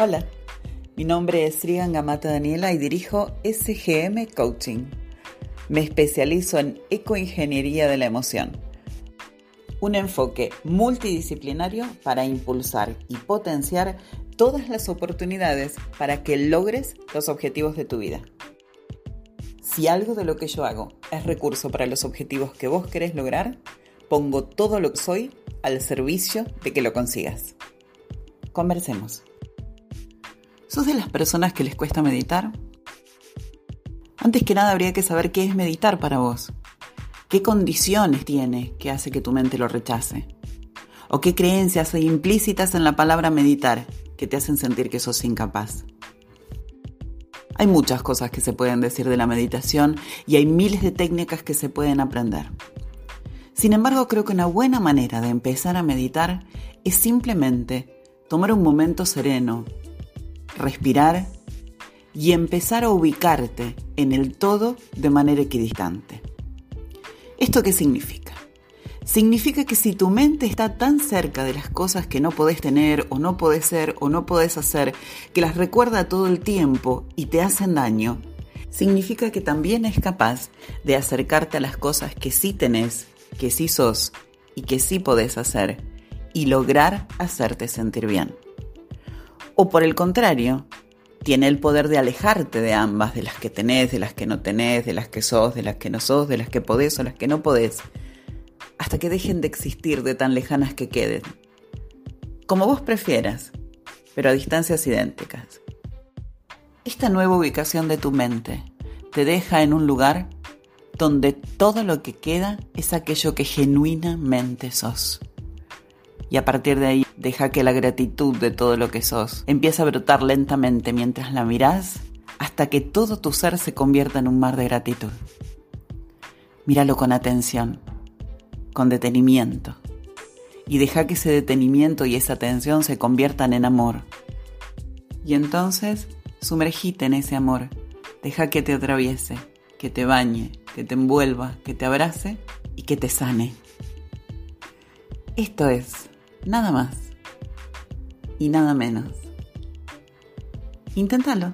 Hola, mi nombre es Srigan Gamata Daniela y dirijo SGM Coaching. Me especializo en ecoingeniería de la emoción, un enfoque multidisciplinario para impulsar y potenciar todas las oportunidades para que logres los objetivos de tu vida. Si algo de lo que yo hago es recurso para los objetivos que vos querés lograr, pongo todo lo que soy al servicio de que lo consigas. Conversemos. ¿Sos de las personas que les cuesta meditar? Antes que nada habría que saber qué es meditar para vos. ¿Qué condiciones tiene que hace que tu mente lo rechace? ¿O qué creencias hay implícitas en la palabra meditar que te hacen sentir que sos incapaz? Hay muchas cosas que se pueden decir de la meditación y hay miles de técnicas que se pueden aprender. Sin embargo, creo que una buena manera de empezar a meditar es simplemente tomar un momento sereno, respirar y empezar a ubicarte en el todo de manera equidistante. ¿Esto qué significa? Significa que si tu mente está tan cerca de las cosas que no podés tener o no podés ser o no podés hacer, que las recuerda todo el tiempo y te hacen daño, significa que también es capaz de acercarte a las cosas que sí tenés, que sí sos y que sí podés hacer y lograr hacerte sentir bien. O por el contrario, tiene el poder de alejarte de ambas, de las que tenés, de las que no tenés, de las que sos, de las que no sos, de las que podés o las que no podés, hasta que dejen de existir de tan lejanas que queden. Como vos prefieras, pero a distancias idénticas. Esta nueva ubicación de tu mente te deja en un lugar donde todo lo que queda es aquello que genuinamente sos y a partir de ahí deja que la gratitud de todo lo que sos empiece a brotar lentamente mientras la mirás hasta que todo tu ser se convierta en un mar de gratitud. Míralo con atención, con detenimiento, y deja que ese detenimiento y esa atención se conviertan en amor. Y entonces sumergite en ese amor, deja que te atraviese, que te bañe, que te envuelva, que te abrace y que te sane. Esto es Nada más y nada menos. Inténtalo.